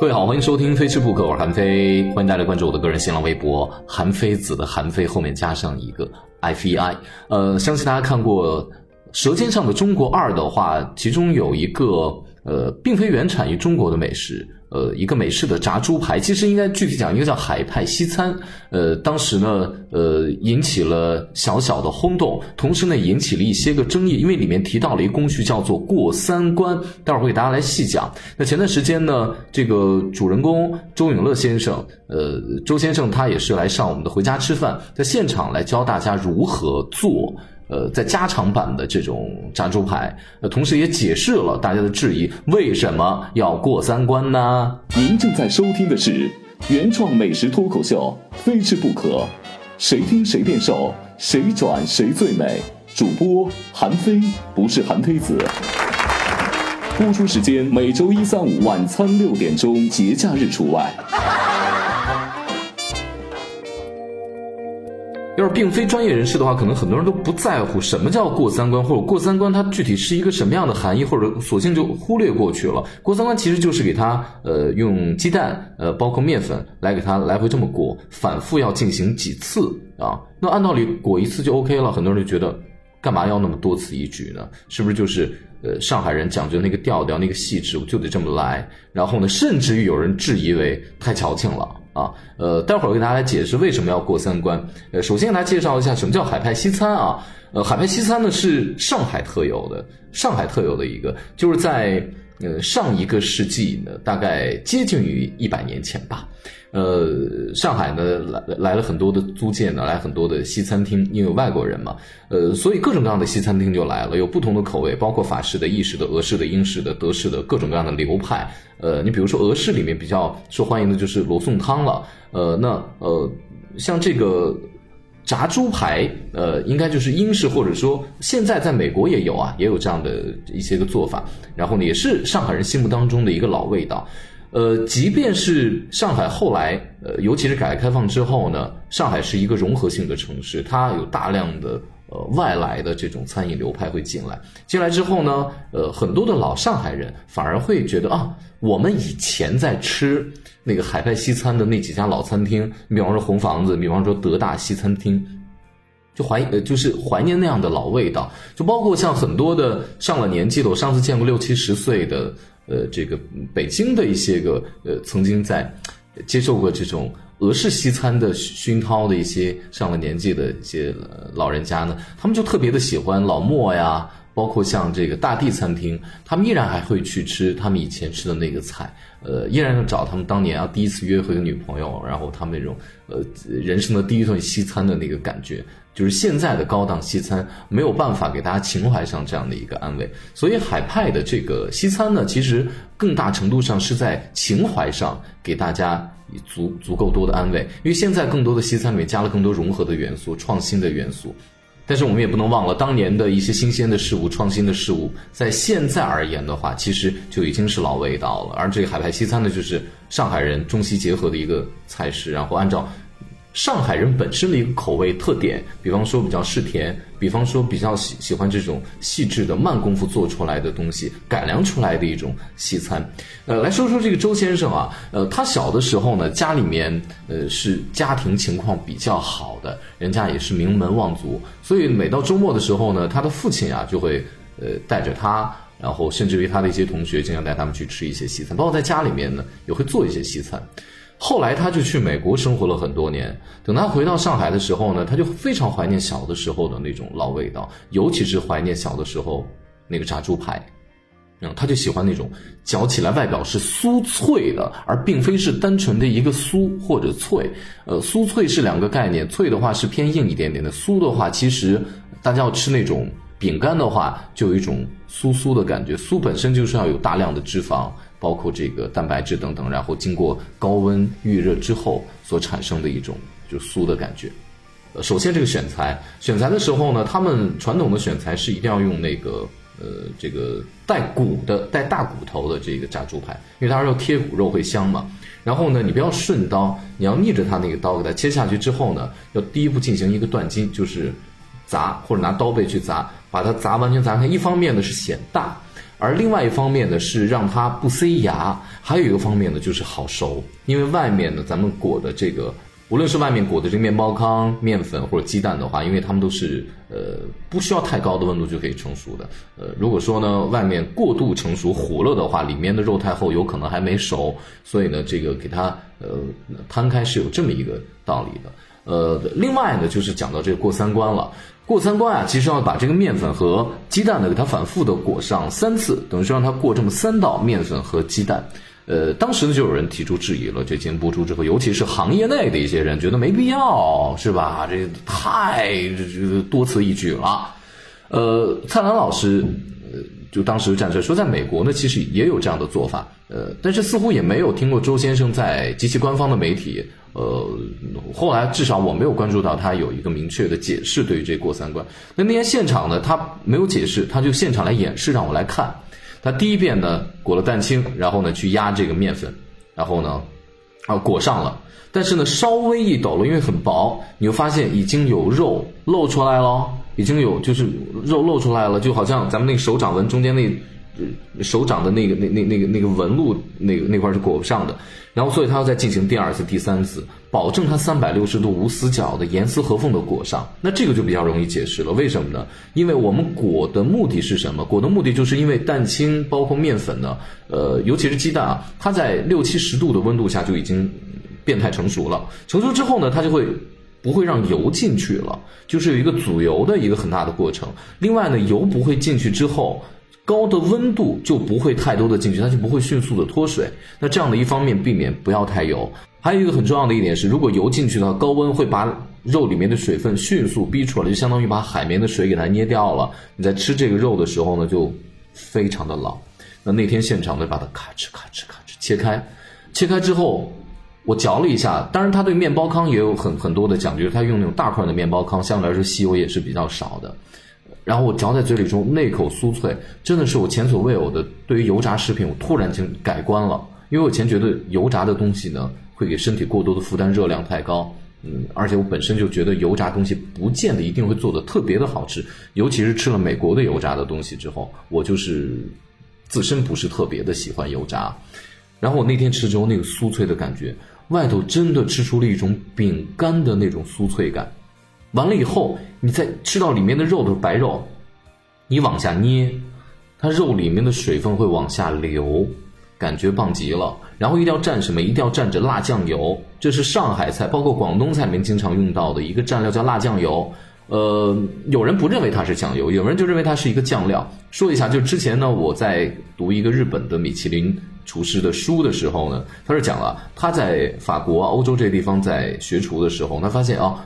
各位好，欢迎收听《非吃不可》，我是韩非，欢迎大家关注我的个人新浪微博“韩非子”的“韩非”后面加上一个 F E I。呃，相信大家看过《舌尖上的中国二》的话，其中有一个呃，并非原产于中国的美食。呃，一个美式的炸猪排，其实应该具体讲，应该叫海派西餐。呃，当时呢，呃，引起了小小的轰动，同时呢，引起了一些个争议，因为里面提到了一个工序叫做过三关，待会儿会给大家来细讲。那前段时间呢，这个主人公周永乐先生，呃，周先生他也是来上我们的回家吃饭，在现场来教大家如何做。呃，在加长版的这种炸猪排，呃，同时也解释了大家的质疑，为什么要过三关呢？您正在收听的是原创美食脱口秀《非吃不可》，谁听谁变瘦，谁转谁最美。主播韩非，不是韩非子。播出时间每周一、三、五晚餐六点钟，节假日除外。要是并非专业人士的话，可能很多人都不在乎什么叫过三关，或者过三关它具体是一个什么样的含义，或者索性就忽略过去了。过三关其实就是给它呃用鸡蛋呃包括面粉来给它来回这么裹，反复要进行几次啊。那按道理裹一次就 OK 了，很多人就觉得干嘛要那么多此一举呢？是不是就是呃上海人讲究那个调调那个细致，我就得这么来？然后呢，甚至于有人质疑为太矫情了。啊，呃，待会儿我给大家来解释为什么要过三关。呃，首先给大家介绍一下什么叫海派西餐啊。呃，海派西餐呢是上海特有的，上海特有的一个，就是在呃上一个世纪呢，大概接近于一百年前吧。呃，上海呢来来了很多的租界呢，来很多的西餐厅，因为外国人嘛，呃，所以各种各样的西餐厅就来了，有不同的口味，包括法式的、意式的、俄式的、英式的、德式的各种各样的流派。呃，你比如说俄式里面比较受欢迎的就是罗宋汤了。呃，那呃，像这个炸猪排，呃，应该就是英式，或者说现在在美国也有啊，也有这样的一些个做法。然后呢，也是上海人心目当中的一个老味道。呃，即便是上海后来，呃，尤其是改革开放之后呢，上海是一个融合性的城市，它有大量的呃外来的这种餐饮流派会进来。进来之后呢，呃，很多的老上海人反而会觉得啊，我们以前在吃那个海派西餐的那几家老餐厅，比方说红房子，比方说德大西餐厅，就怀呃就是怀念那样的老味道。就包括像很多的上了年纪的，我上次见过六七十岁的。呃，这个北京的一些个呃，曾经在接受过这种俄式西餐的熏陶的一些上了年纪的一些老人家呢，他们就特别的喜欢老莫呀，包括像这个大地餐厅，他们依然还会去吃他们以前吃的那个菜，呃，依然要找他们当年啊第一次约会的女朋友，然后他们那种呃人生的第一顿西餐的那个感觉。就是现在的高档西餐没有办法给大家情怀上这样的一个安慰，所以海派的这个西餐呢，其实更大程度上是在情怀上给大家足足够多的安慰。因为现在更多的西餐美加了更多融合的元素、创新的元素，但是我们也不能忘了当年的一些新鲜的事物、创新的事物，在现在而言的话，其实就已经是老味道了。而这个海派西餐呢，就是上海人中西结合的一个菜式，然后按照。上海人本身的一个口味特点，比方说比较嗜甜，比方说比较喜喜欢这种细致的慢功夫做出来的东西，改良出来的一种西餐。呃，来说说这个周先生啊，呃，他小的时候呢，家里面呃是家庭情况比较好的，人家也是名门望族，所以每到周末的时候呢，他的父亲啊就会呃带着他，然后甚至于他的一些同学经常带他们去吃一些西餐，包括在家里面呢也会做一些西餐。后来他就去美国生活了很多年。等他回到上海的时候呢，他就非常怀念小的时候的那种老味道，尤其是怀念小的时候那个炸猪排。嗯，他就喜欢那种嚼起来外表是酥脆的，而并非是单纯的一个酥或者脆。呃，酥脆是两个概念，脆的话是偏硬一点点的，酥的话其实大家要吃那种饼干的话，就有一种酥酥的感觉。酥本身就是要有大量的脂肪。包括这个蛋白质等等，然后经过高温预热之后所产生的一种就酥的感觉。呃，首先这个选材，选材的时候呢，他们传统的选材是一定要用那个呃这个带骨的、带大骨头的这个炸猪排，因为它要贴骨肉会香嘛。然后呢，你不要顺刀，你要逆着它那个刀给它切下去之后呢，要第一步进行一个断筋，就是砸或者拿刀背去砸，把它砸完全砸开。一方面呢是显大。而另外一方面呢，是让它不塞牙，还有一个方面呢，就是好熟，因为外面呢，咱们裹的这个。无论是外面裹的这个面包糠、面粉或者鸡蛋的话，因为它们都是呃不需要太高的温度就可以成熟的。呃，如果说呢外面过度成熟糊了的话，里面的肉太厚，有可能还没熟。所以呢，这个给它呃摊开是有这么一个道理的。呃，另外呢就是讲到这个过三关了。过三关啊，其实要把这个面粉和鸡蛋呢给它反复的裹上三次，等于说让它过这么三道面粉和鸡蛋。呃，当时呢就有人提出质疑了。这节目播出之后，尤其是行业内的一些人觉得没必要，是吧？这太这这多此一举了。呃，蔡澜老师，就当时站出来说，在美国呢，其实也有这样的做法。呃，但是似乎也没有听过周先生在极其官方的媒体，呃，后来至少我没有关注到他有一个明确的解释对于这过三关。那那天现场呢，他没有解释，他就现场来演示让我来看。他第一遍呢裹了蛋清，然后呢去压这个面粉，然后呢，啊裹上了，但是呢稍微一抖了，因为很薄，你就发现已经有肉露出来了，已经有就是肉露出来了，就好像咱们那个手掌纹中间那。手掌的那个、那、那、那个、那个纹路，那个那块是裹不上的，然后所以他要再进行第二次、第三次，保证它三百六十度无死角的严丝合缝的裹上。那这个就比较容易解释了，为什么呢？因为我们裹的目的是什么？裹的目的就是因为蛋清包括面粉呢，呃，尤其是鸡蛋啊，它在六七十度的温度下就已经变态成熟了。成熟之后呢，它就会不会让油进去了，就是有一个阻油的一个很大的过程。另外呢，油不会进去之后。高的温度就不会太多的进去，它就不会迅速的脱水。那这样的一方面避免不要太油，还有一个很重要的一点是，如果油进去的话，高温会把肉里面的水分迅速逼出来，就相当于把海绵的水给它捏掉了。你在吃这个肉的时候呢，就非常的老。那那天现场呢，把它咔哧咔哧咔哧切开，切开之后我嚼了一下，当然它对面包糠也有很很多的讲究，它用那种大块的面包糠，相对来说吸油也是比较少的。然后我嚼在嘴里中，那口酥脆，真的是我前所未有的。对于油炸食品，我突然间改观了。因为我以前觉得油炸的东西呢，会给身体过多的负担，热量太高。嗯，而且我本身就觉得油炸东西不见得一定会做的特别的好吃，尤其是吃了美国的油炸的东西之后，我就是自身不是特别的喜欢油炸。然后我那天吃之后，那个酥脆的感觉，外头真的吃出了一种饼干的那种酥脆感。完了以后，你再吃到里面的肉的白肉，你往下捏，它肉里面的水分会往下流，感觉棒极了。然后一定要蘸什么？一定要蘸着辣酱油，这是上海菜，包括广东菜里面经常用到的一个蘸料，叫辣酱油。呃，有人不认为它是酱油，有人就认为它是一个酱料。说一下，就之前呢，我在读一个日本的米其林厨师的书的时候呢，他是讲了他在法国、欧洲这地方在学厨的时候，他发现啊。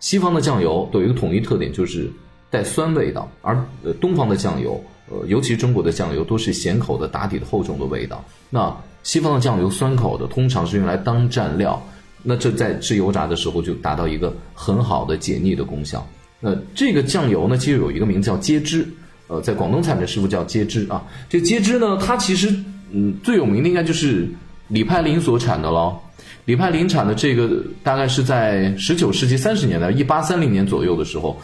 西方的酱油都有一个统一特点，就是带酸味道，而呃东方的酱油，呃尤其中国的酱油都是咸口的、打底的厚重的味道。那西方的酱油酸口的，通常是用来当蘸料，那这在吃油炸的时候就达到一个很好的解腻的功效。那这个酱油呢，其实有一个名字叫芥汁，呃，在广东菜里面师傅叫芥汁啊。这芥汁呢，它其实嗯最有名的应该就是李派林所产的了。李派林产的这个大概是在十九世纪三十年代，一八三零年左右的时候，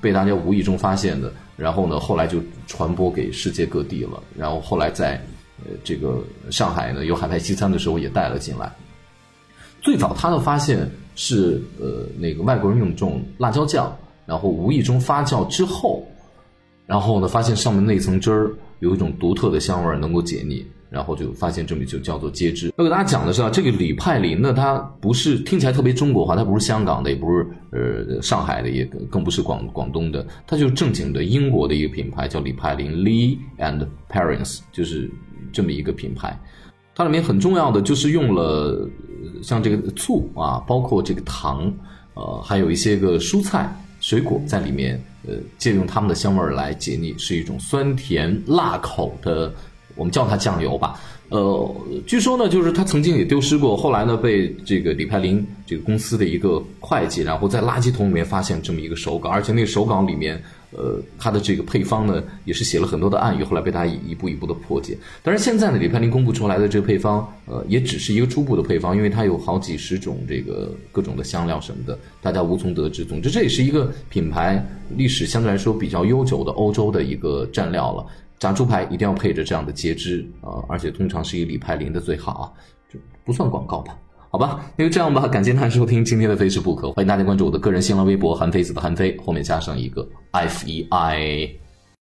被大家无意中发现的。然后呢，后来就传播给世界各地了。然后后来在呃这个上海呢有海派西餐的时候也带了进来。最早他的发现是呃那个外国人用这种辣椒酱，然后无意中发酵之后，然后呢发现上面那层汁儿有一种独特的香味，能够解腻。然后就发现这里就叫做接汁。要给大家讲的是啊，这个李派林呢，它不是听起来特别中国化，它不是香港的，也不是呃上海的，也更不是广广东的，它就是正经的英国的一个品牌，叫李派林 （Lee and Parents），就是这么一个品牌。它里面很重要的就是用了像这个醋啊，包括这个糖，呃，还有一些个蔬菜水果在里面，呃，借用它们的香味儿来解腻，是一种酸甜辣口的。我们叫它酱油吧，呃，据说呢，就是它曾经也丢失过，后来呢，被这个李派林这个公司的一个会计，然后在垃圾桶里面发现这么一个手稿，而且那个手稿里面，呃，它的这个配方呢，也是写了很多的暗语，后来被他一步一步的破解。但是现在呢，李派林公布出来的这个配方，呃，也只是一个初步的配方，因为它有好几十种这个各种的香料什么的，大家无从得知。总之，这也是一个品牌历史相对来说比较悠久的欧洲的一个蘸料了。炸猪排一定要配着这样的截汁啊、而且通常是以李派淋的最好啊，就不算广告吧？好吧，那就这样吧。感谢大家收听今天的《非吃不可》，欢迎大家关注我的个人新浪微博“韩非子”的韩非，后面加上一个 F E I。